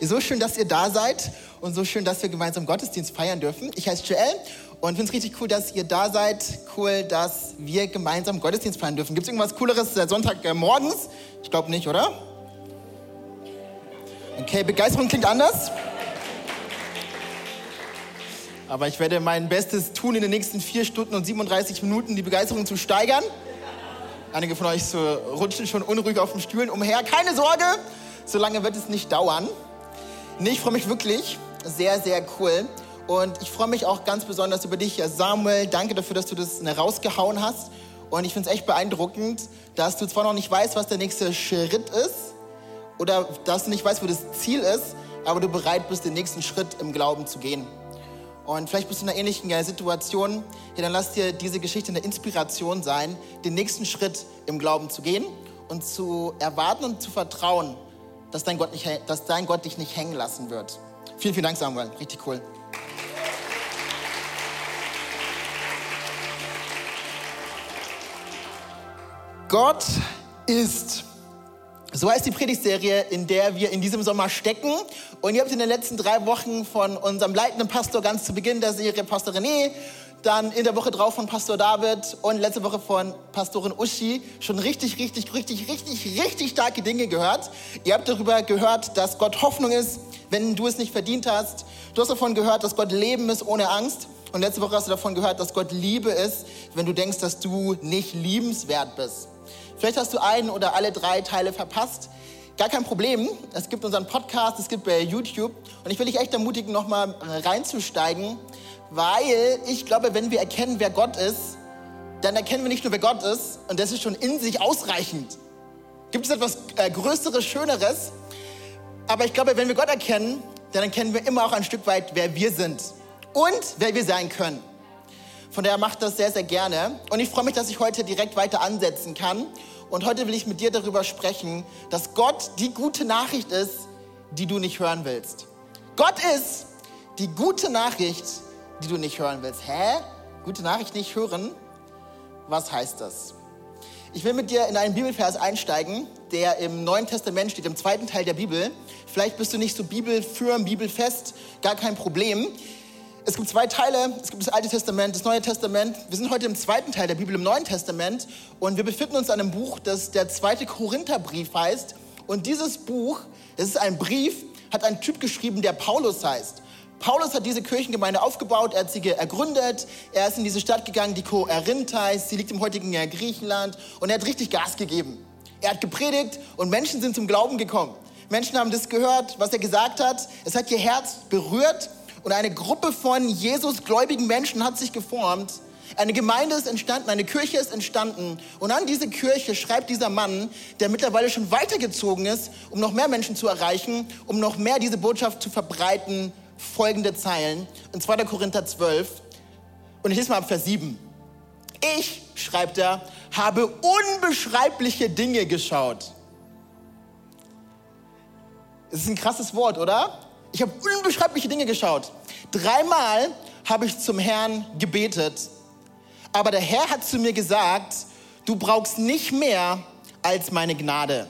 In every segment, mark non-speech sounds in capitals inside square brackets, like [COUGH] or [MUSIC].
So schön, dass ihr da seid und so schön, dass wir gemeinsam Gottesdienst feiern dürfen. Ich heiße Joel und finde es richtig cool, dass ihr da seid. Cool, dass wir gemeinsam Gottesdienst feiern dürfen. Gibt es irgendwas Cooleres Sonntagmorgens? Äh, ich glaube nicht, oder? Okay, Begeisterung klingt anders. Aber ich werde mein Bestes tun, in den nächsten vier Stunden und 37 Minuten die Begeisterung zu steigern. Einige von euch rutschen schon unruhig auf den Stühlen umher. Keine Sorge, so lange wird es nicht dauern. Nee, ich freue mich wirklich. Sehr, sehr cool. Und ich freue mich auch ganz besonders über dich, Samuel. Danke dafür, dass du das rausgehauen hast. Und ich finde es echt beeindruckend, dass du zwar noch nicht weißt, was der nächste Schritt ist, oder dass du nicht weißt, wo das Ziel ist, aber du bereit bist, den nächsten Schritt im Glauben zu gehen. Und vielleicht bist du in einer ähnlichen Situation. Ja, dann lass dir diese Geschichte eine Inspiration sein, den nächsten Schritt im Glauben zu gehen und zu erwarten und zu vertrauen, dass dein Gott, nicht, dass dein Gott dich nicht hängen lassen wird. Vielen, vielen Dank, Samuel. Richtig cool. Gott ist so heißt die Predigtserie, in der wir in diesem Sommer stecken. Und ihr habt in den letzten drei Wochen von unserem leitenden Pastor ganz zu Beginn der Serie, Pastor René, dann in der Woche drauf von Pastor David und letzte Woche von Pastorin Uschi schon richtig, richtig, richtig, richtig, richtig starke Dinge gehört. Ihr habt darüber gehört, dass Gott Hoffnung ist, wenn du es nicht verdient hast. Du hast davon gehört, dass Gott Leben ist ohne Angst. Und letzte Woche hast du davon gehört, dass Gott Liebe ist, wenn du denkst, dass du nicht liebenswert bist. Vielleicht hast du einen oder alle drei Teile verpasst. Gar kein Problem. Es gibt unseren Podcast, es gibt bei YouTube. Und ich will dich echt ermutigen, nochmal reinzusteigen, weil ich glaube, wenn wir erkennen, wer Gott ist, dann erkennen wir nicht nur, wer Gott ist, und das ist schon in sich ausreichend. Gibt es etwas äh, Größeres, Schöneres? Aber ich glaube, wenn wir Gott erkennen, dann erkennen wir immer auch ein Stück weit, wer wir sind und wer wir sein können. Von daher macht das sehr, sehr gerne. Und ich freue mich, dass ich heute direkt weiter ansetzen kann. Und heute will ich mit dir darüber sprechen, dass Gott die gute Nachricht ist, die du nicht hören willst. Gott ist die gute Nachricht, die du nicht hören willst. Hä? Gute Nachricht nicht hören? Was heißt das? Ich will mit dir in einen Bibelvers einsteigen, der im Neuen Testament steht, im zweiten Teil der Bibel. Vielleicht bist du nicht so bibelfirm, bibelfest, gar kein Problem. Es gibt zwei Teile, es gibt das Alte Testament, das Neue Testament. Wir sind heute im zweiten Teil der Bibel, im Neuen Testament. Und wir befinden uns an einem Buch, das der zweite Korintherbrief heißt. Und dieses Buch, es ist ein Brief, hat ein Typ geschrieben, der Paulus heißt. Paulus hat diese Kirchengemeinde aufgebaut, er hat sie ergründet, er ist in diese Stadt gegangen, die Korinth heißt, sie liegt im heutigen Griechenland und er hat richtig Gas gegeben. Er hat gepredigt und Menschen sind zum Glauben gekommen. Menschen haben das gehört, was er gesagt hat. Es hat ihr Herz berührt und eine Gruppe von Jesus-gläubigen Menschen hat sich geformt. Eine Gemeinde ist entstanden, eine Kirche ist entstanden. Und an diese Kirche schreibt dieser Mann, der mittlerweile schon weitergezogen ist, um noch mehr Menschen zu erreichen, um noch mehr diese Botschaft zu verbreiten, folgende Zeilen. In 2. Korinther 12. Und ich lese mal ab Vers 7. Ich, schreibt er, habe unbeschreibliche Dinge geschaut. Das ist ein krasses Wort, oder? Ich habe unbeschreibliche Dinge geschaut. Dreimal habe ich zum Herrn gebetet. Aber der Herr hat zu mir gesagt, du brauchst nicht mehr als meine Gnade.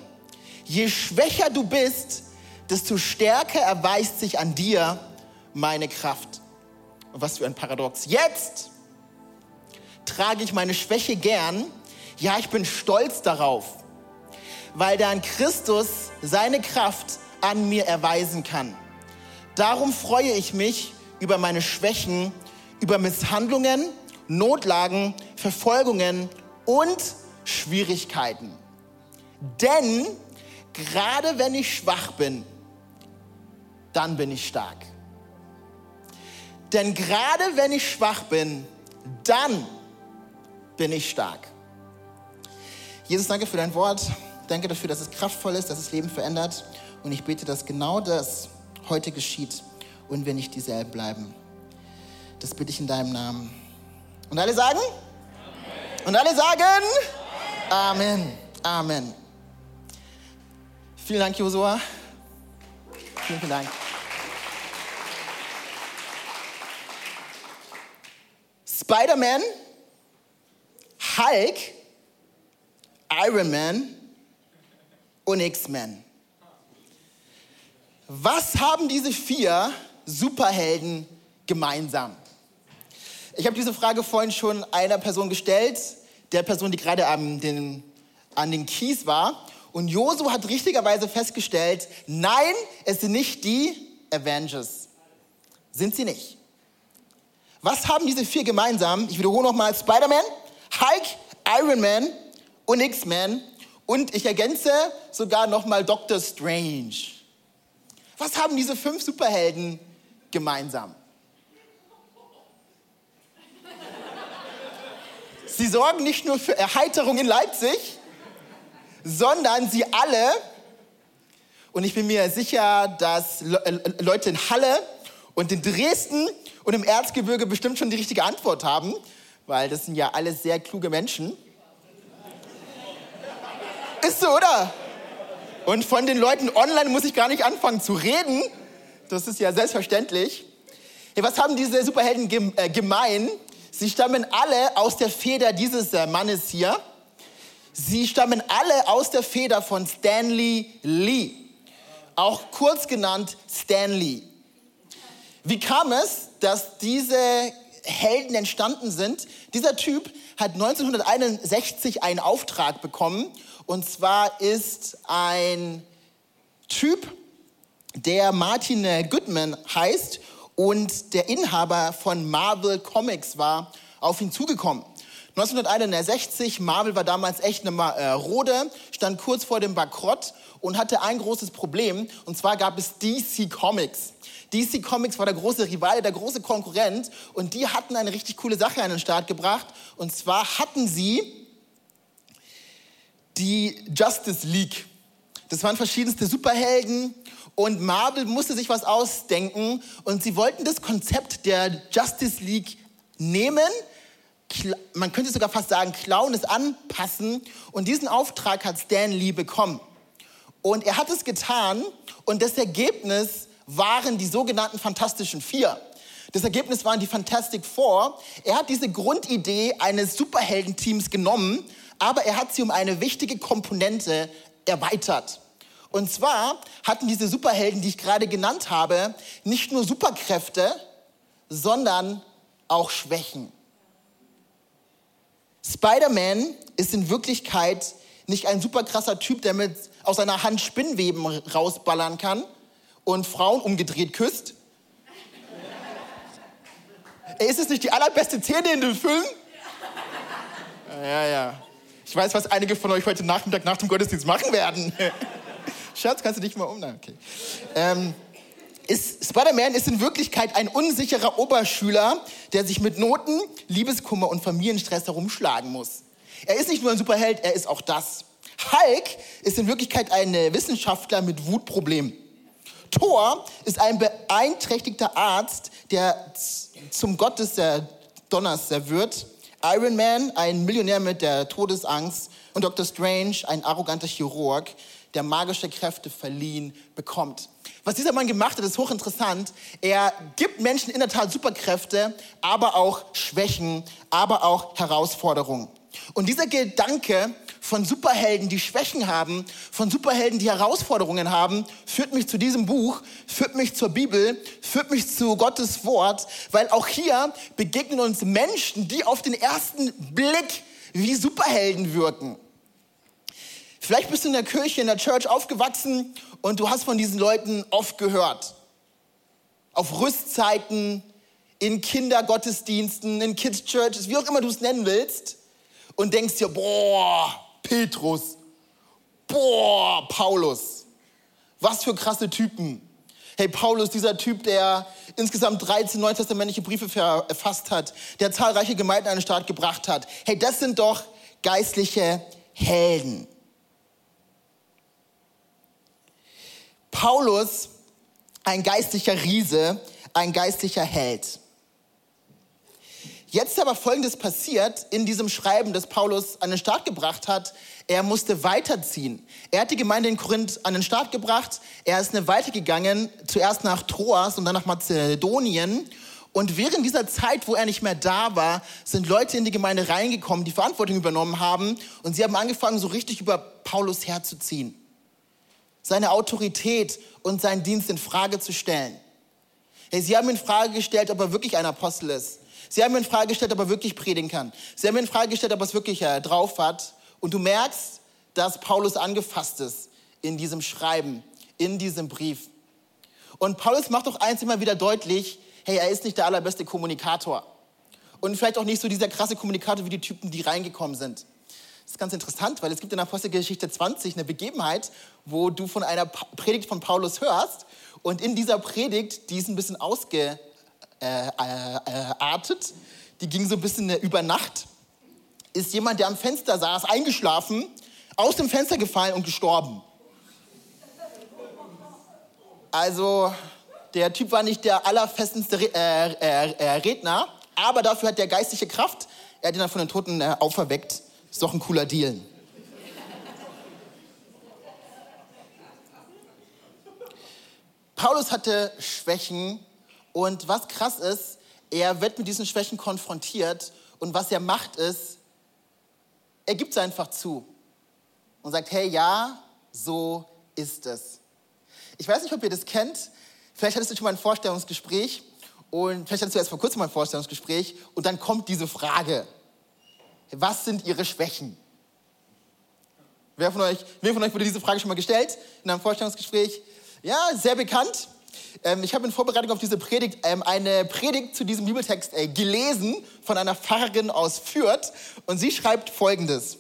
Je schwächer du bist, desto stärker erweist sich an dir meine Kraft. Und was für ein Paradox. Jetzt trage ich meine Schwäche gern. Ja, ich bin stolz darauf, weil dann Christus seine Kraft an mir erweisen kann. Darum freue ich mich über meine Schwächen, über Misshandlungen, Notlagen, Verfolgungen und Schwierigkeiten. Denn gerade wenn ich schwach bin, dann bin ich stark. Denn gerade wenn ich schwach bin, dann bin ich stark. Jesus, danke für dein Wort. Danke dafür, dass es kraftvoll ist, dass es Leben verändert. Und ich bete, dass genau das heute geschieht und wir nicht dieselben bleiben. Das bitte ich in deinem Namen. Und alle sagen? Amen. Und alle sagen? Amen. Amen. Vielen Dank, Josua. Vielen, vielen Dank. Spider-Man, Hulk, Iron Man und X-Men. Was haben diese vier Superhelden gemeinsam? Ich habe diese Frage vorhin schon einer Person gestellt, der Person, die gerade an den, an den Kies war. Und Josu hat richtigerweise festgestellt, nein, es sind nicht die Avengers. Sind sie nicht. Was haben diese vier gemeinsam? Ich wiederhole nochmal, Spider-Man, Hulk, Iron Man und X-Men. Und ich ergänze sogar nochmal Doctor Strange. Was haben diese fünf Superhelden gemeinsam? Sie sorgen nicht nur für Erheiterung in Leipzig, sondern sie alle, und ich bin mir sicher, dass Leute in Halle und in Dresden und im Erzgebirge bestimmt schon die richtige Antwort haben, weil das sind ja alles sehr kluge Menschen. Ist so, oder? Und von den Leuten online muss ich gar nicht anfangen zu reden. Das ist ja selbstverständlich. Hey, was haben diese Superhelden äh, gemein? Sie stammen alle aus der Feder dieses äh, Mannes hier. Sie stammen alle aus der Feder von Stanley Lee, auch kurz genannt Stanley. Wie kam es, dass diese Helden entstanden sind? Dieser Typ hat 1961 einen Auftrag bekommen und zwar ist ein Typ, der Martin Goodman heißt und der Inhaber von Marvel Comics war, auf ihn zugekommen. 1961, Marvel war damals echt eine Marode, stand kurz vor dem Bankrott und hatte ein großes Problem, und zwar gab es DC Comics. DC Comics war der große Rivale, der große Konkurrent, und die hatten eine richtig coole Sache an den Start gebracht, und zwar hatten sie die Justice League. Das waren verschiedenste Superhelden. Und Marvel musste sich was ausdenken. Und sie wollten das Konzept der Justice League nehmen, man könnte sogar fast sagen, klauen, es anpassen und diesen Auftrag hat Stan Lee bekommen. Und er hat es getan und das Ergebnis waren die sogenannten Fantastischen Vier. Das Ergebnis waren die Fantastic Four. Er hat diese Grundidee eines Superheldenteams genommen aber er hat sie um eine wichtige Komponente erweitert. Und zwar hatten diese Superhelden, die ich gerade genannt habe, nicht nur Superkräfte, sondern auch Schwächen. Spider-Man ist in Wirklichkeit nicht ein super krasser Typ, der mit aus seiner Hand Spinnweben rausballern kann und Frauen umgedreht küsst. Ist es nicht die allerbeste Szene in dem Film? Ja, ja. Ich weiß, was einige von euch heute Nachmittag nach dem Gottesdienst machen werden. [LAUGHS] Schatz, kannst du dich mal um? Okay. Ähm, Spider-Man ist in Wirklichkeit ein unsicherer Oberschüler, der sich mit Noten, Liebeskummer und Familienstress herumschlagen muss. Er ist nicht nur ein Superheld, er ist auch das. Hulk ist in Wirklichkeit ein Wissenschaftler mit Wutproblemen. Thor ist ein beeinträchtigter Arzt, der zum Gott des Donners wird. Iron Man, ein Millionär mit der Todesangst und Dr. Strange, ein arroganter Chirurg, der magische Kräfte verliehen bekommt. Was dieser Mann gemacht hat, ist hochinteressant. Er gibt Menschen in der Tat Superkräfte, aber auch Schwächen, aber auch Herausforderungen. Und dieser Gedanke von Superhelden, die Schwächen haben, von Superhelden, die Herausforderungen haben, führt mich zu diesem Buch, führt mich zur Bibel, führt mich zu Gottes Wort, weil auch hier begegnen uns Menschen, die auf den ersten Blick wie Superhelden wirken. Vielleicht bist du in der Kirche, in der Church aufgewachsen und du hast von diesen Leuten oft gehört. Auf Rüstzeiten, in Kindergottesdiensten, in Kids Churches, wie auch immer du es nennen willst. Und denkst dir, boah, Petrus. Boah, Paulus. Was für krasse Typen. Hey, Paulus, dieser Typ, der insgesamt 13 neutestamentliche Briefe verfasst hat, der zahlreiche Gemeinden an den Start gebracht hat. Hey, das sind doch geistliche Helden. Paulus ein geistlicher Riese, ein geistlicher Held. Jetzt ist aber Folgendes passiert in diesem Schreiben, das Paulus an den Start gebracht hat. Er musste weiterziehen. Er hat die Gemeinde in Korinth an den Start gebracht. Er ist weitergegangen, zuerst nach Troas und dann nach Mazedonien. Und während dieser Zeit, wo er nicht mehr da war, sind Leute in die Gemeinde reingekommen, die Verantwortung übernommen haben. Und sie haben angefangen, so richtig über Paulus herzuziehen. Seine Autorität und seinen Dienst in Frage zu stellen. Sie haben in Frage gestellt, ob er wirklich ein Apostel ist. Sie haben in Frage gestellt, ob er wirklich predigen kann. Sie haben in Frage gestellt, ob er es wirklich äh, drauf hat. Und du merkst, dass Paulus angefasst ist in diesem Schreiben, in diesem Brief. Und Paulus macht doch eins immer wieder deutlich, hey, er ist nicht der allerbeste Kommunikator. Und vielleicht auch nicht so dieser krasse Kommunikator wie die Typen, die reingekommen sind. Das ist ganz interessant, weil es gibt in Apostelgeschichte 20 eine Begebenheit, wo du von einer Predigt von Paulus hörst und in dieser Predigt, die ist ein bisschen ausge, äh, äh. Die ging so ein bisschen über Nacht. Ist jemand, der am Fenster saß, eingeschlafen, aus dem Fenster gefallen und gestorben. Also der Typ war nicht der allerfestendste äh, äh, äh, Redner, aber dafür hat der geistliche Kraft. Er hat ihn dann von den Toten äh, auferweckt. Ist doch ein cooler Deal. Paulus hatte Schwächen, und was krass ist, er wird mit diesen Schwächen konfrontiert und was er macht ist, er gibt es einfach zu und sagt, hey, ja, so ist es. Ich weiß nicht, ob ihr das kennt. Vielleicht hattest du schon mal ein Vorstellungsgespräch und vielleicht hattest du erst vor kurzem mal ein Vorstellungsgespräch und dann kommt diese Frage. Was sind ihre Schwächen? Wer von euch, wer von euch wurde diese Frage schon mal gestellt in einem Vorstellungsgespräch? Ja, sehr bekannt. Ähm, ich habe in Vorbereitung auf diese Predigt ähm, eine Predigt zu diesem Bibeltext äh, gelesen von einer Pfarrerin aus Fürth und sie schreibt Folgendes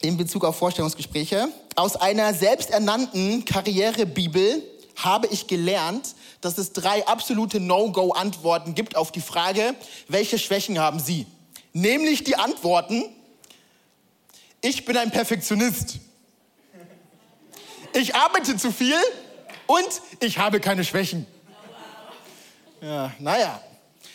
in Bezug auf Vorstellungsgespräche. Aus einer selbsternannten Karrierebibel habe ich gelernt, dass es drei absolute No-Go-Antworten gibt auf die Frage, welche Schwächen haben Sie? Nämlich die Antworten, ich bin ein Perfektionist. Ich arbeite zu viel und ich habe keine Schwächen. Ja, naja,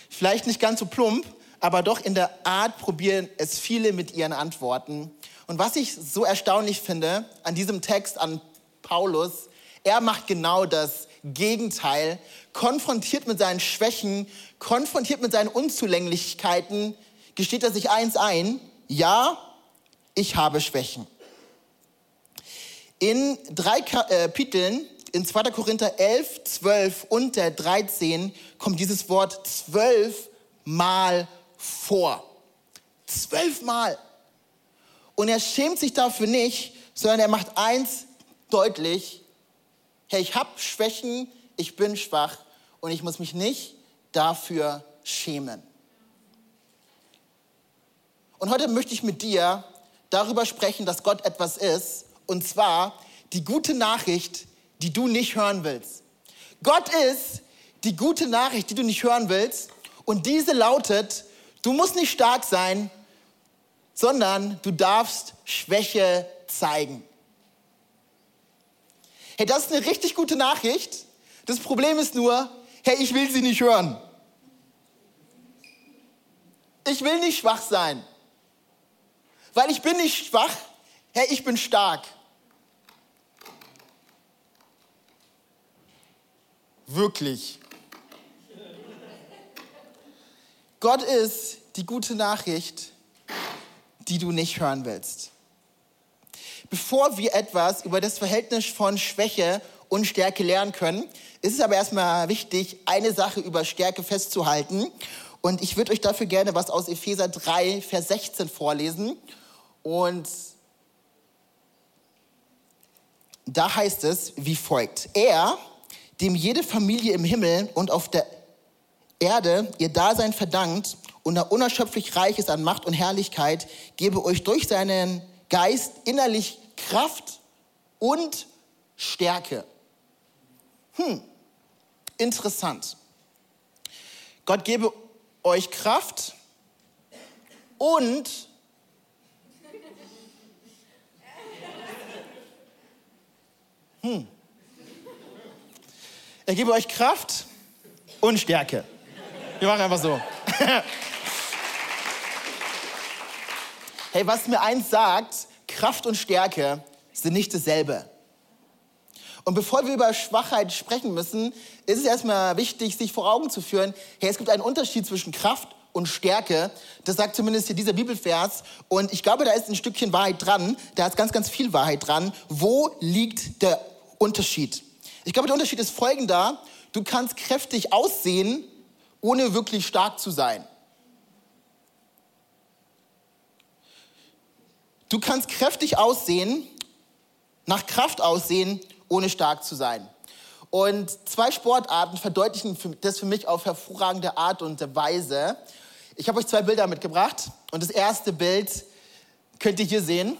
vielleicht nicht ganz so plump, aber doch in der Art probieren es viele mit ihren Antworten. Und was ich so erstaunlich finde an diesem Text an Paulus, er macht genau das Gegenteil, konfrontiert mit seinen Schwächen, konfrontiert mit seinen Unzulänglichkeiten, gesteht er sich eins ein, ja, ich habe Schwächen. In drei Kapiteln in 2. Korinther 11, 12 und der 13 kommt dieses Wort zwölfmal vor. Zwölfmal. Und er schämt sich dafür nicht, sondern er macht eins deutlich. Hey, ich habe Schwächen, ich bin schwach und ich muss mich nicht dafür schämen. Und heute möchte ich mit dir darüber sprechen, dass Gott etwas ist. Und zwar die gute Nachricht, die du nicht hören willst. Gott ist die gute Nachricht, die du nicht hören willst. Und diese lautet, du musst nicht stark sein, sondern du darfst Schwäche zeigen. Hey, das ist eine richtig gute Nachricht. Das Problem ist nur, hey, ich will sie nicht hören. Ich will nicht schwach sein. Weil ich bin nicht schwach, hey, ich bin stark. wirklich. Gott ist die gute Nachricht, die du nicht hören willst. Bevor wir etwas über das Verhältnis von Schwäche und Stärke lernen können, ist es aber erstmal wichtig, eine Sache über Stärke festzuhalten. Und ich würde euch dafür gerne was aus Epheser 3, Vers 16 vorlesen. Und da heißt es wie folgt. Er, dem jede Familie im Himmel und auf der Erde ihr Dasein verdankt und er unerschöpflich reich ist an Macht und Herrlichkeit, gebe euch durch seinen Geist innerlich Kraft und Stärke. Hm, interessant. Gott gebe euch Kraft und hm, Er gebe euch Kraft und Stärke. Wir machen einfach so. hey, was mir eins sagt, Kraft und Stärke sind nicht dasselbe. Und bevor wir über Schwachheit sprechen müssen, ist es erstmal wichtig, sich vor Augen zu führen, hey, es gibt einen Unterschied zwischen Kraft und Stärke. Das sagt zumindest hier dieser Bibelvers. Und ich glaube, da ist ein Stückchen Wahrheit dran. Da ist ganz, ganz viel Wahrheit dran. Wo liegt der Unterschied? Ich glaube, der Unterschied ist folgender. Du kannst kräftig aussehen, ohne wirklich stark zu sein. Du kannst kräftig aussehen, nach Kraft aussehen, ohne stark zu sein. Und zwei Sportarten verdeutlichen das für mich auf hervorragende Art und Weise. Ich habe euch zwei Bilder mitgebracht und das erste Bild könnt ihr hier sehen.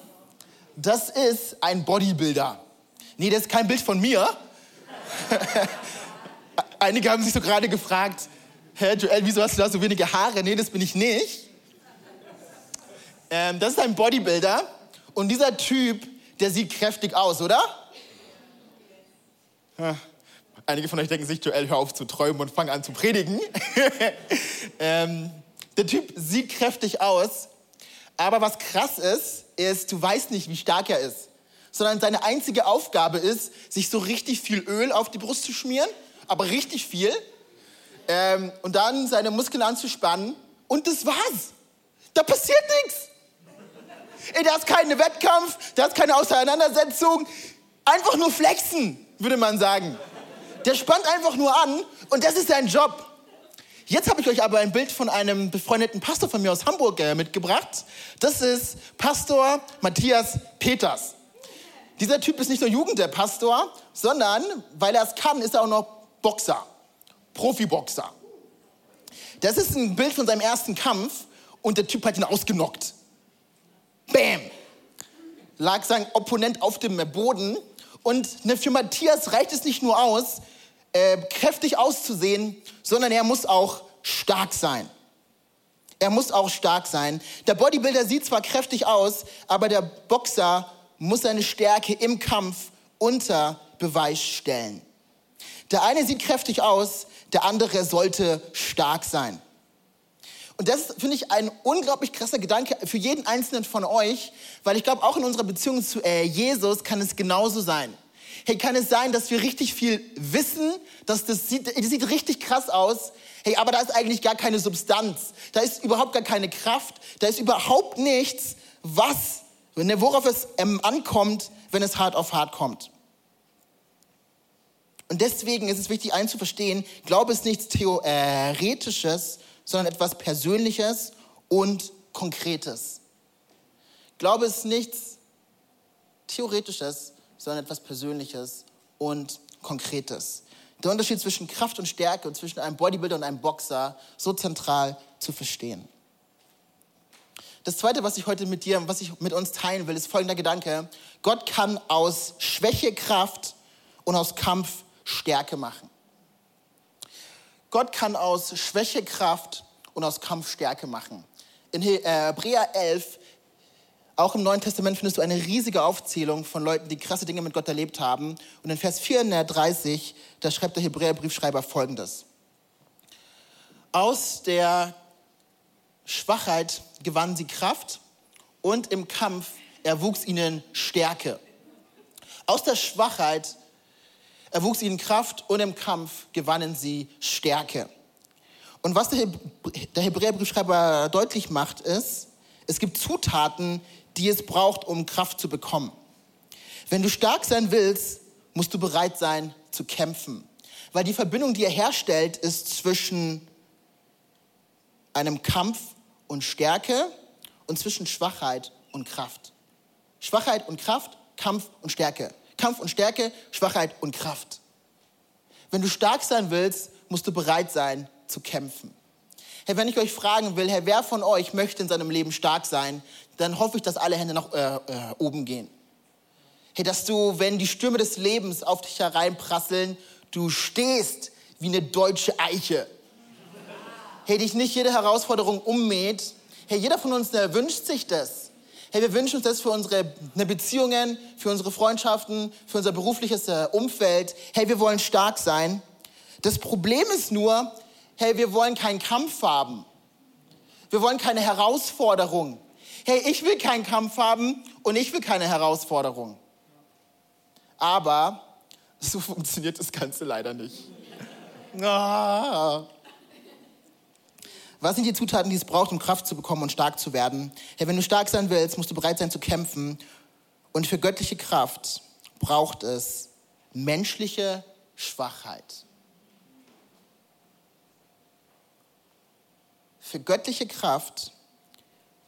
Das ist ein Bodybuilder. Nee, das ist kein Bild von mir. [LAUGHS] Einige haben sich so gerade gefragt, Hä, Joel, wieso hast du da so wenige Haare? Nee, das bin ich nicht. Ähm, das ist ein Bodybuilder und dieser Typ, der sieht kräftig aus, oder? Einige von euch denken sich, Joel, hör auf zu träumen und fang an zu predigen. [LAUGHS] ähm, der Typ sieht kräftig aus, aber was krass ist, ist, du weißt nicht, wie stark er ist. Sondern seine einzige Aufgabe ist, sich so richtig viel Öl auf die Brust zu schmieren, aber richtig viel. Ähm, und dann seine Muskeln anzuspannen. Und das war's. Da passiert nichts. Ey, da ist kein Wettkampf, da ist keine Auseinandersetzung. Einfach nur flexen würde man sagen. Der spannt einfach nur an und das ist sein Job. Jetzt habe ich euch aber ein Bild von einem befreundeten Pastor von mir aus Hamburg äh, mitgebracht. Das ist Pastor Matthias Peters. Dieser Typ ist nicht nur Jugendpastor, sondern weil er es kann, ist er auch noch Boxer, Profiboxer. Das ist ein Bild von seinem ersten Kampf und der Typ hat ihn ausgenockt. Bam! Lag sein Opponent auf dem Boden und ne, für Matthias reicht es nicht nur aus, äh, kräftig auszusehen, sondern er muss auch stark sein. Er muss auch stark sein. Der Bodybuilder sieht zwar kräftig aus, aber der Boxer muss seine Stärke im Kampf unter Beweis stellen. Der eine sieht kräftig aus, der andere sollte stark sein. Und das finde ich ein unglaublich krasser Gedanke für jeden Einzelnen von euch, weil ich glaube, auch in unserer Beziehung zu äh, Jesus kann es genauso sein. Hey, kann es sein, dass wir richtig viel wissen, dass das sieht, das sieht richtig krass aus, hey, aber da ist eigentlich gar keine Substanz, da ist überhaupt gar keine Kraft, da ist überhaupt nichts, was, worauf es ähm, ankommt, wenn es hart auf hart kommt. Und deswegen ist es wichtig, eins zu verstehen, Glaube ist nichts Theoretisches, sondern etwas Persönliches und Konkretes. Glaube ist nichts Theoretisches, sondern etwas Persönliches und Konkretes. Der Unterschied zwischen Kraft und Stärke und zwischen einem Bodybuilder und einem Boxer so zentral zu verstehen. Das zweite, was ich heute mit dir, was ich mit uns teilen will, ist folgender Gedanke. Gott kann aus Schwäche Kraft und aus Kampf Stärke machen. Gott kann aus Schwäche Kraft und aus Kampf Stärke machen. In Hebräer 11, auch im Neuen Testament findest du eine riesige Aufzählung von Leuten, die krasse Dinge mit Gott erlebt haben. Und in Vers 430, da schreibt der Hebräerbriefschreiber folgendes. Aus der Schwachheit gewannen sie Kraft und im Kampf erwuchs ihnen Stärke. Aus der Schwachheit erwuchs ihnen Kraft und im Kampf gewannen sie Stärke. Und was der, Hebräerbriefschreiber deutlich macht, ist, es gibt Zutaten, die es braucht, um Kraft zu bekommen. Wenn du stark sein willst, musst du bereit sein zu kämpfen. Weil die Verbindung, die er herstellt, ist zwischen einem Kampf und Stärke und zwischen Schwachheit und Kraft. Schwachheit und Kraft, Kampf und Stärke. Kampf und Stärke, Schwachheit und Kraft. Wenn du stark sein willst, musst du bereit sein zu kämpfen. Herr, wenn ich euch fragen will, Herr, wer von euch möchte in seinem Leben stark sein, dann hoffe ich, dass alle Hände nach äh, äh, oben gehen. Hey, dass du, wenn die Stürme des Lebens auf dich hereinprasseln, du stehst wie eine deutsche Eiche. Hey, dich nicht jede Herausforderung ummäht. Hey, jeder von uns der wünscht sich das. Hey, wir wünschen uns das für unsere ne, Beziehungen, für unsere Freundschaften, für unser berufliches äh, Umfeld. Hey, wir wollen stark sein. Das Problem ist nur, hey, wir wollen keinen Kampf haben. Wir wollen keine Herausforderung. Hey, ich will keinen Kampf haben und ich will keine Herausforderung. Aber so [LAUGHS] funktioniert das Ganze leider nicht. Ah. Was sind die Zutaten, die es braucht, um Kraft zu bekommen und stark zu werden? Hey, wenn du stark sein willst, musst du bereit sein zu kämpfen. Und für göttliche Kraft braucht es menschliche Schwachheit. Für göttliche Kraft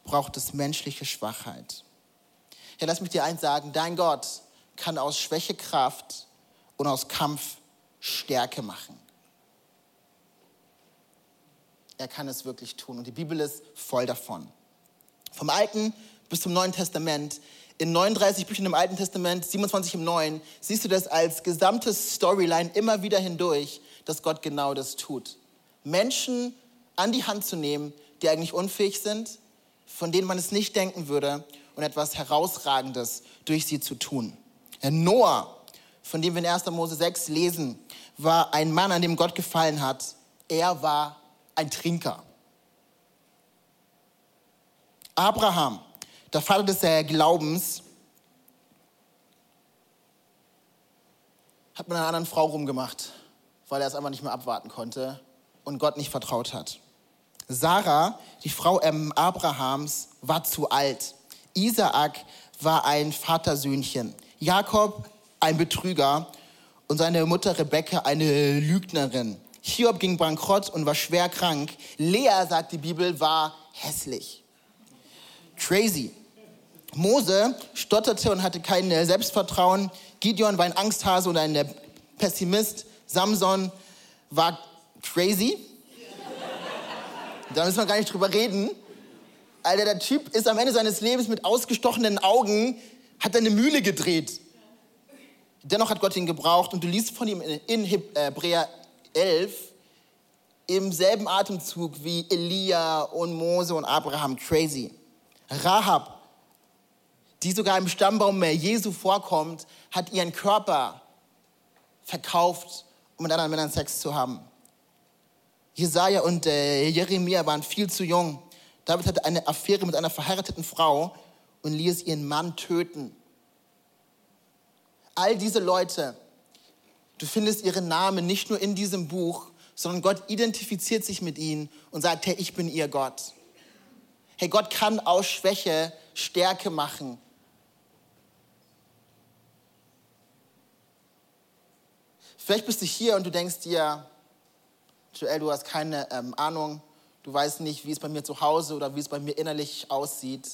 braucht es menschliche Schwachheit. Ja, lass mich dir eins sagen, dein Gott kann aus Schwäche Kraft und aus Kampf Stärke machen. Er kann es wirklich tun und die Bibel ist voll davon. Vom Alten bis zum Neuen Testament, in 39 Büchern im Alten Testament, 27 im Neuen, siehst du das als gesamte Storyline immer wieder hindurch, dass Gott genau das tut. Menschen an die Hand zu nehmen, die eigentlich unfähig sind, von denen man es nicht denken würde und etwas Herausragendes durch sie zu tun. Noah, von dem wir in 1. Mose 6 lesen, war ein Mann, an dem Gott gefallen hat. Er war ein Trinker. Abraham, der Vater des Glaubens, hat mit einer anderen Frau rumgemacht, weil er es einfach nicht mehr abwarten konnte und Gott nicht vertraut hat. Sarah, die Frau Abrahams, war zu alt. Isaak war ein Vatersöhnchen. Jakob ein Betrüger und seine Mutter Rebekka eine Lügnerin. Hiob ging bankrott und war schwer krank. Lea, sagt die Bibel, war hässlich. Crazy. Mose stotterte und hatte kein Selbstvertrauen. Gideon war ein Angsthase und ein Pessimist. Samson war crazy. Da müssen wir gar nicht drüber reden. Alter, der Typ ist am Ende seines Lebens mit ausgestochenen Augen, hat eine Mühle gedreht. Dennoch hat Gott ihn gebraucht und du liest von ihm in Hebräer 11 im selben Atemzug wie Elia und Mose und Abraham. Crazy. Rahab, die sogar im Stammbaum Jesu vorkommt, hat ihren Körper verkauft, um mit anderen Männern Sex zu haben. Jesaja und äh, Jeremia waren viel zu jung. David hatte eine Affäre mit einer verheirateten Frau und ließ ihren Mann töten. All diese Leute, du findest ihre Namen nicht nur in diesem Buch, sondern Gott identifiziert sich mit ihnen und sagt, hey, ich bin ihr Gott. Hey, Gott kann aus Schwäche Stärke machen. Vielleicht bist du hier und du denkst dir, Joel, du hast keine ähm, Ahnung, du weißt nicht, wie es bei mir zu Hause oder wie es bei mir innerlich aussieht.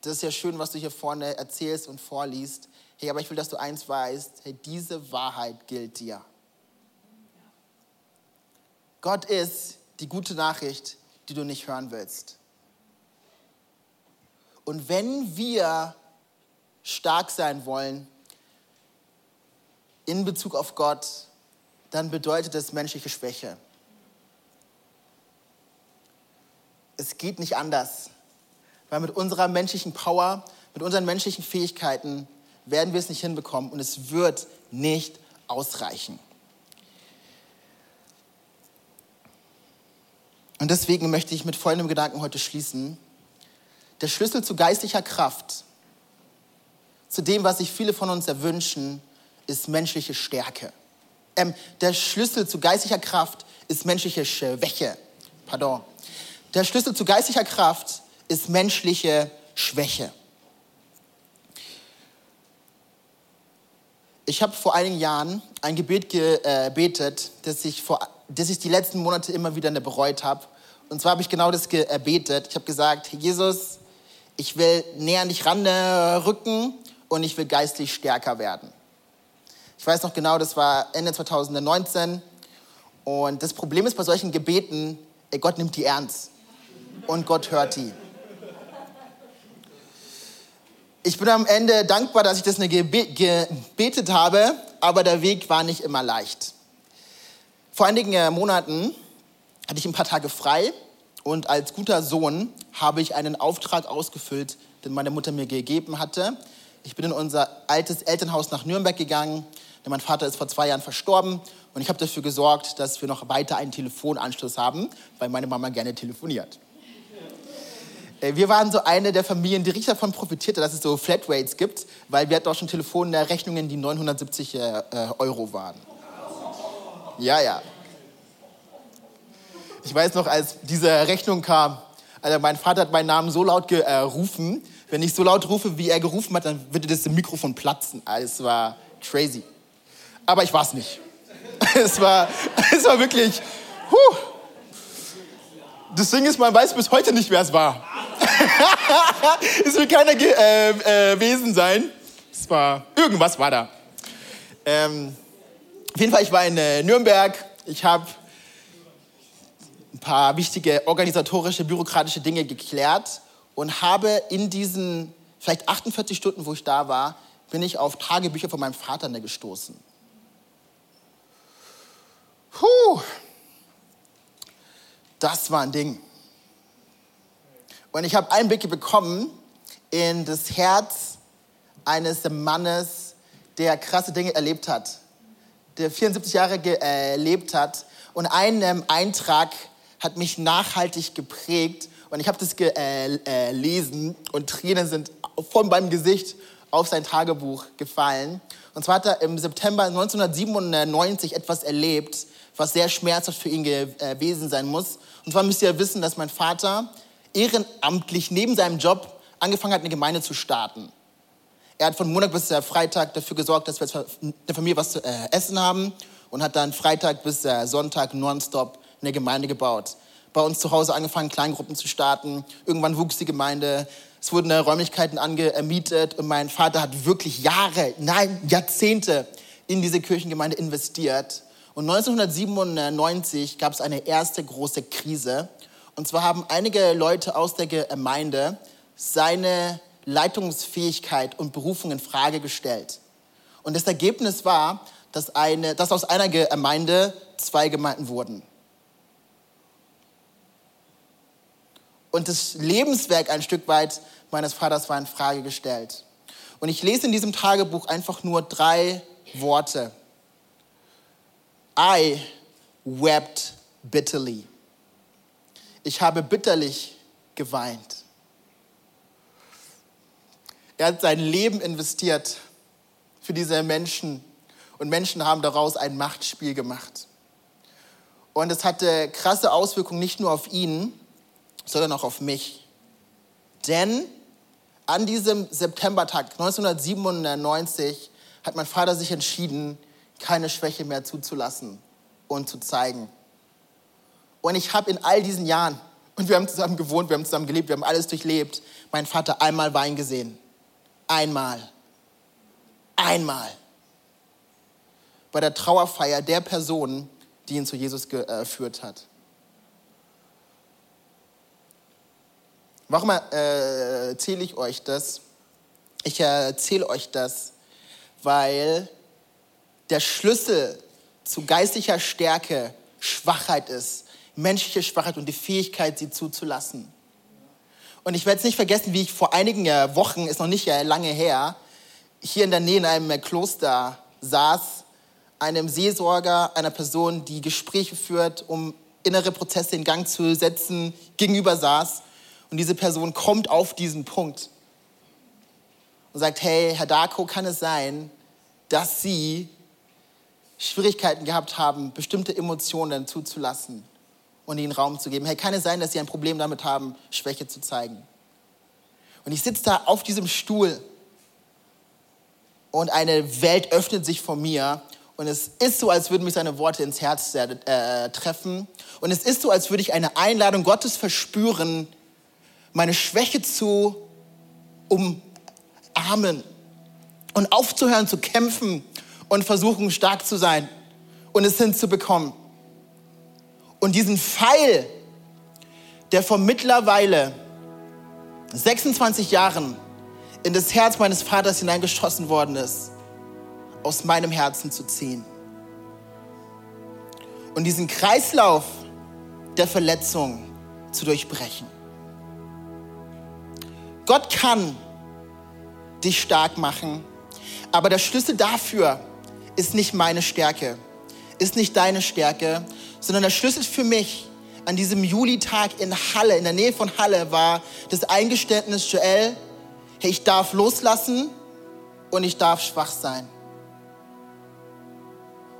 Das ist ja schön, was du hier vorne erzählst und vorliest. Hey, aber ich will, dass du eins weißt, hey, diese Wahrheit gilt dir. Gott ist die gute Nachricht, die du nicht hören willst. Und wenn wir stark sein wollen in Bezug auf Gott, dann bedeutet es menschliche Schwäche. Es geht nicht anders, weil mit unserer menschlichen Power, mit unseren menschlichen Fähigkeiten werden wir es nicht hinbekommen und es wird nicht ausreichen. Und deswegen möchte ich mit folgendem Gedanken heute schließen. Der Schlüssel zu geistlicher Kraft, zu dem, was sich viele von uns erwünschen, ist menschliche Stärke. Ähm, der Schlüssel zu geistlicher Kraft ist menschliche Schwäche. Pardon. Der Schlüssel zu geistlicher Kraft ist menschliche Schwäche. Ich habe vor einigen Jahren ein Gebet gebetet, das ich, vor, das ich die letzten Monate immer wieder bereut habe. Und zwar habe ich genau das gebetet. Ich habe gesagt, Jesus, ich will näher an dich ranrücken und ich will geistlich stärker werden. Ich weiß noch genau, das war Ende 2019. Und das Problem ist bei solchen Gebeten, ey, Gott nimmt die ernst. Und Gott hört die. Ich bin am Ende dankbar, dass ich das gebetet habe, aber der Weg war nicht immer leicht. Vor einigen äh, Monaten hatte ich ein paar Tage frei und als guter Sohn habe ich einen Auftrag ausgefüllt, den meine Mutter mir gegeben hatte. Ich bin in unser altes Elternhaus nach Nürnberg gegangen, Denn mein Vater ist vor zwei Jahren verstorben und ich habe dafür gesorgt, dass wir noch weiter einen Telefonanschluss haben, weil meine Mama gerne telefoniert. Äh, wir waren so eine der Familien, die richtig davon profitierte, dass es so Flatrates gibt, weil wir hatten auch schon Telefonrechnungen, die 970 äh, Euro waren. Ja, ja. Ich weiß noch, als diese Rechnung kam, also mein Vater hat meinen Namen so laut gerufen, wenn ich so laut rufe, wie er gerufen hat, dann würde das im Mikrofon platzen. Also es war crazy. Aber ich war es nicht. [LAUGHS] Es war, es war wirklich, huh. Das Ding ist, man weiß bis heute nicht, wer es war. [LAUGHS] es wird keiner äh, äh, gewesen sein. Es war, irgendwas war da. Ähm, auf jeden Fall, ich war in äh, Nürnberg. Ich habe ein paar wichtige organisatorische, bürokratische Dinge geklärt und habe in diesen vielleicht 48 Stunden, wo ich da war, bin ich auf Tagebücher von meinem Vater gestoßen. Puh, das war ein Ding. Und ich habe Einblicke bekommen in das Herz eines Mannes, der krasse Dinge erlebt hat, der 74 Jahre gelebt hat. Und ein ähm, Eintrag hat mich nachhaltig geprägt. Und ich habe das gelesen und Tränen sind von meinem Gesicht auf sein Tagebuch gefallen. Und zwar hat er im September 1997 etwas erlebt, was sehr schmerzhaft für ihn gewesen sein muss. Und zwar müsst ihr wissen, dass mein Vater ehrenamtlich neben seinem Job angefangen hat, eine Gemeinde zu starten. Er hat von Montag bis Freitag dafür gesorgt, dass wir in der Familie was zu äh, essen haben und hat dann Freitag bis Sonntag nonstop eine Gemeinde gebaut. Bei uns zu Hause angefangen, Kleingruppen zu starten. Irgendwann wuchs die Gemeinde. Es wurden äh, Räumlichkeiten angemietet und mein Vater hat wirklich Jahre, nein, Jahrzehnte in diese Kirchengemeinde investiert. Und 1997 gab es eine erste große Krise und zwar haben einige Leute aus der Gemeinde seine Leitungsfähigkeit und Berufung in Frage gestellt. Und das Ergebnis war, dass, eine, dass aus einer Gemeinde zwei Gemeinden wurden. Und das Lebenswerk ein Stück weit meines Vaters war in Frage gestellt. Und ich lese in diesem Tagebuch einfach nur drei Worte. I wept bitterly ich habe bitterlich geweint. Er hat sein Leben investiert für diese Menschen und Menschen haben daraus ein Machtspiel gemacht. Und es hatte krasse Auswirkungen nicht nur auf ihn, sondern auch auf mich. Denn an diesem Septembertag 1997 hat mein Vater sich entschieden, keine Schwäche mehr zuzulassen und zu zeigen. Und ich habe in all diesen Jahren, und wir haben zusammen gewohnt, wir haben zusammen gelebt, wir haben alles durchlebt, meinen Vater einmal Wein gesehen. Einmal. Einmal. Bei der Trauerfeier der Person, die ihn zu Jesus geführt hat. Warum äh, erzähle ich euch das? Ich erzähle euch das, weil der Schlüssel zu geistlicher Stärke Schwachheit ist menschliche Schwachheit und die Fähigkeit, sie zuzulassen. Und ich werde es nicht vergessen, wie ich vor einigen Wochen, ist noch nicht lange her, hier in der Nähe in einem Kloster saß, einem Seelsorger, einer Person, die Gespräche führt, um innere Prozesse in Gang zu setzen, gegenüber saß. Und diese Person kommt auf diesen Punkt und sagt, hey, Herr Darko, kann es sein, dass Sie Schwierigkeiten gehabt haben, bestimmte Emotionen zuzulassen? Und ihnen Raum zu geben. Hey, kann es sein, dass sie ein Problem damit haben, Schwäche zu zeigen? Und ich sitze da auf diesem Stuhl und eine Welt öffnet sich vor mir und es ist so, als würden mich seine Worte ins Herz äh, treffen. Und es ist so, als würde ich eine Einladung Gottes verspüren, meine Schwäche zu umarmen und aufzuhören zu kämpfen und versuchen stark zu sein und es hinzubekommen. Und diesen Pfeil, der vor mittlerweile 26 Jahren in das Herz meines Vaters hineingeschossen worden ist, aus meinem Herzen zu ziehen. Und diesen Kreislauf der Verletzung zu durchbrechen. Gott kann dich stark machen, aber der Schlüssel dafür ist nicht meine Stärke, ist nicht deine Stärke, sondern der Schlüssel für mich an diesem Julitag in Halle, in der Nähe von Halle, war das Eingeständnis, Joel, hey, ich darf loslassen und ich darf schwach sein.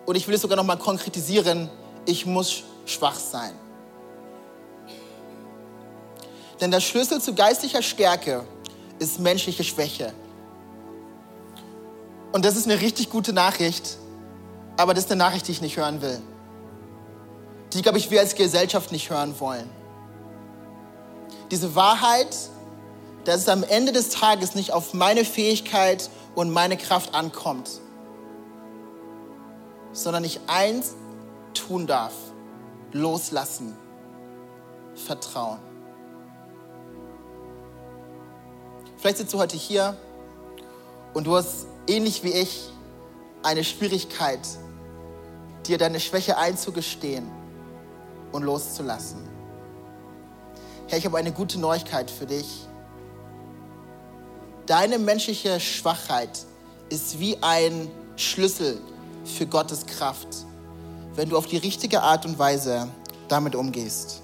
Und ich will es sogar noch mal konkretisieren, ich muss schwach sein. Denn der Schlüssel zu geistlicher Stärke ist menschliche Schwäche. Und das ist eine richtig gute Nachricht, aber das ist eine Nachricht, die ich nicht hören will. Die, glaube ich, wir als Gesellschaft nicht hören wollen. Diese Wahrheit, dass es am Ende des Tages nicht auf meine Fähigkeit und meine Kraft ankommt, sondern ich eins tun darf, loslassen, vertrauen. Vielleicht sitzt du heute hier und du hast ähnlich wie ich eine Schwierigkeit, dir deine Schwäche einzugestehen und loszulassen. Herr, ich habe eine gute Neuigkeit für dich. Deine menschliche Schwachheit ist wie ein Schlüssel für Gottes Kraft, wenn du auf die richtige Art und Weise damit umgehst.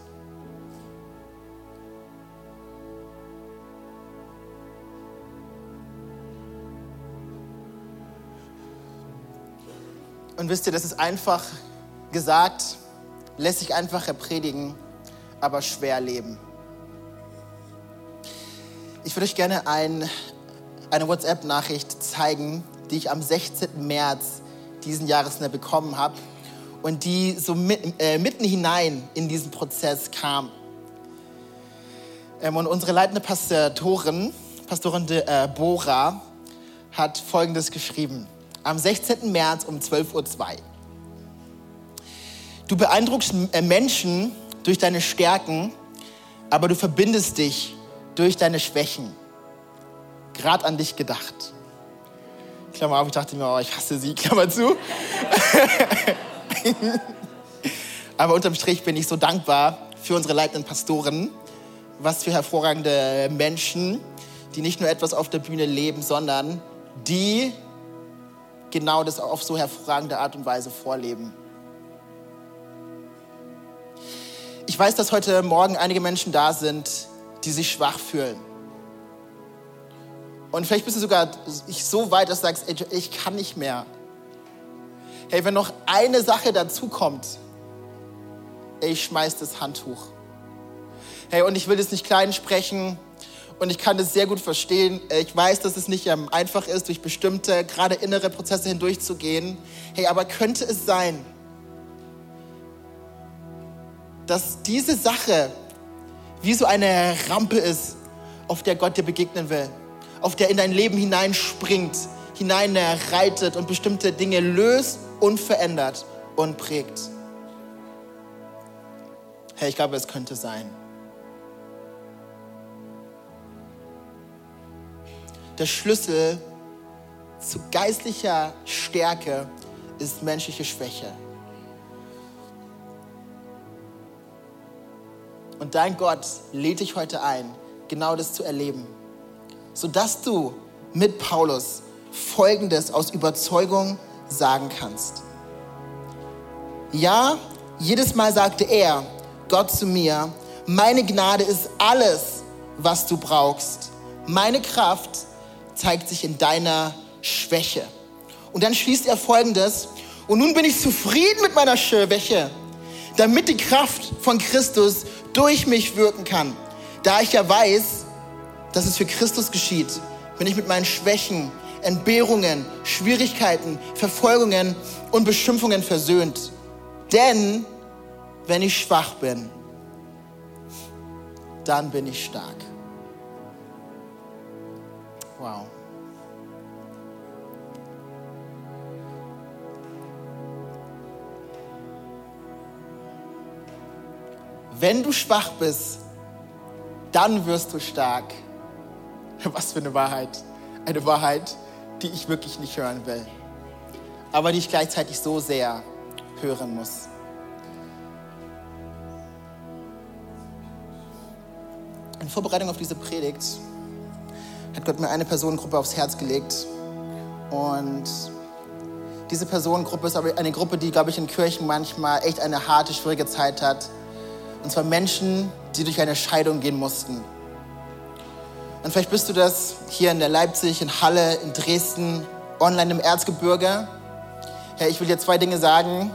Und wisst ihr, das ist einfach gesagt, lässt sich einfacher predigen, aber schwer leben. Ich würde euch gerne ein, eine WhatsApp-Nachricht zeigen, die ich am 16. März diesen Jahres bekommen habe und die so mit, äh, mitten hinein in diesen Prozess kam. Ähm, und unsere leitende Pastorin, Pastorin De, äh, Bora, hat Folgendes geschrieben. Am 16. März um 12.02 Uhr. Du beeindruckst äh, Menschen durch deine Stärken, aber du verbindest dich durch deine Schwächen. Gerade an dich gedacht. Klammer auf, ich dachte mir, oh, ich hasse sie, [LAUGHS] Klammer zu. [LAUGHS] aber unterm Strich bin ich so dankbar für unsere leitenden Pastoren. Was für hervorragende Menschen, die nicht nur etwas auf der Bühne leben, sondern die genau das auf so hervorragende Art und Weise vorleben. Ich weiß, dass heute Morgen einige Menschen da sind, die sich schwach fühlen. Und vielleicht bist du sogar so weit, dass du sagst, ey, ich kann nicht mehr. Hey, wenn noch eine Sache dazu kommt, ey, ich schmeiß das Handtuch. Hey, und ich will das nicht klein sprechen und ich kann das sehr gut verstehen. Ich weiß, dass es nicht einfach ist, durch bestimmte, gerade innere Prozesse hindurchzugehen. Hey, aber könnte es sein, dass diese Sache wie so eine Rampe ist, auf der Gott dir begegnen will, auf der in dein Leben hineinspringt, hineinreitet und bestimmte Dinge löst und verändert und prägt. Herr, ich glaube, es könnte sein. Der Schlüssel zu geistlicher Stärke ist menschliche Schwäche. Und dein Gott lädt dich heute ein, genau das zu erleben, sodass du mit Paulus Folgendes aus Überzeugung sagen kannst. Ja, jedes Mal sagte er, Gott zu mir, meine Gnade ist alles, was du brauchst. Meine Kraft zeigt sich in deiner Schwäche. Und dann schließt er Folgendes, und nun bin ich zufrieden mit meiner Schwäche, damit die Kraft von Christus durch mich wirken kann. Da ich ja weiß, dass es für Christus geschieht, bin ich mit meinen Schwächen, Entbehrungen, Schwierigkeiten, Verfolgungen und Beschimpfungen versöhnt. Denn wenn ich schwach bin, dann bin ich stark. Wow. Wenn du schwach bist, dann wirst du stark. [LAUGHS] Was für eine Wahrheit. Eine Wahrheit, die ich wirklich nicht hören will, aber die ich gleichzeitig so sehr hören muss. In Vorbereitung auf diese Predigt hat Gott mir eine Personengruppe aufs Herz gelegt und Diese Personengruppe ist aber eine Gruppe, die, glaube ich, in Kirchen manchmal echt eine harte, schwierige Zeit hat. Und zwar Menschen, die durch eine Scheidung gehen mussten. Und vielleicht bist du das hier in der Leipzig, in Halle, in Dresden, online im Erzgebirge. Hey, ich will dir zwei Dinge sagen.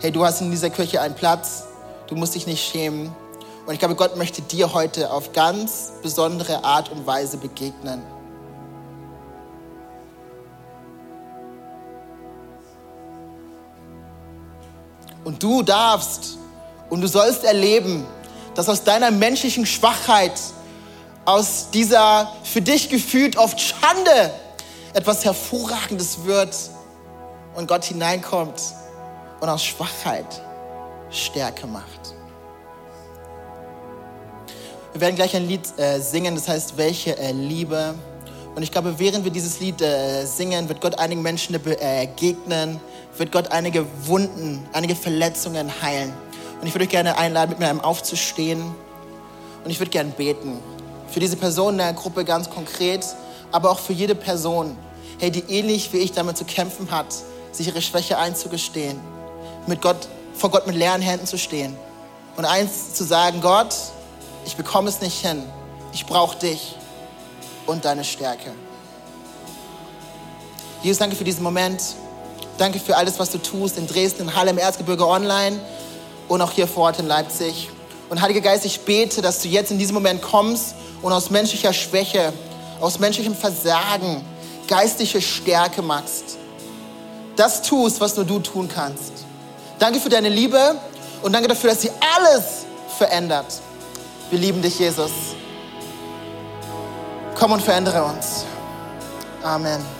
Hey, du hast in dieser Kirche einen Platz. Du musst dich nicht schämen. Und ich glaube, Gott möchte dir heute auf ganz besondere Art und Weise begegnen. Und du darfst und du sollst erleben, dass aus deiner menschlichen Schwachheit, aus dieser für dich gefühlt oft Schande, etwas Hervorragendes wird und Gott hineinkommt und aus Schwachheit Stärke macht. Wir werden gleich ein Lied äh, singen, das heißt, welche äh, Liebe. Und ich glaube, während wir dieses Lied äh, singen, wird Gott einigen Menschen begegnen, wird Gott einige Wunden, einige Verletzungen heilen. Und ich würde euch gerne einladen, mit mir aufzustehen. Und ich würde gerne beten. Für diese Person in der Gruppe ganz konkret, aber auch für jede Person, hey, die ähnlich wie ich damit zu kämpfen hat, sich ihre Schwäche einzugestehen, mit Gott, vor Gott mit leeren Händen zu stehen und eins zu sagen, Gott, ich bekomme es nicht hin. Ich brauche dich und deine Stärke. Jesus, danke für diesen Moment. Danke für alles, was du tust in Dresden, in Halle, im Erzgebirge online und auch hier vor Ort in Leipzig. Und Heiliger Geist, ich bete, dass du jetzt in diesem Moment kommst und aus menschlicher Schwäche, aus menschlichem Versagen geistliche Stärke machst. Das tust, was nur du tun kannst. Danke für deine Liebe und danke dafür, dass sie alles verändert. Wir lieben dich, Jesus. Komm und verändere uns. Amen.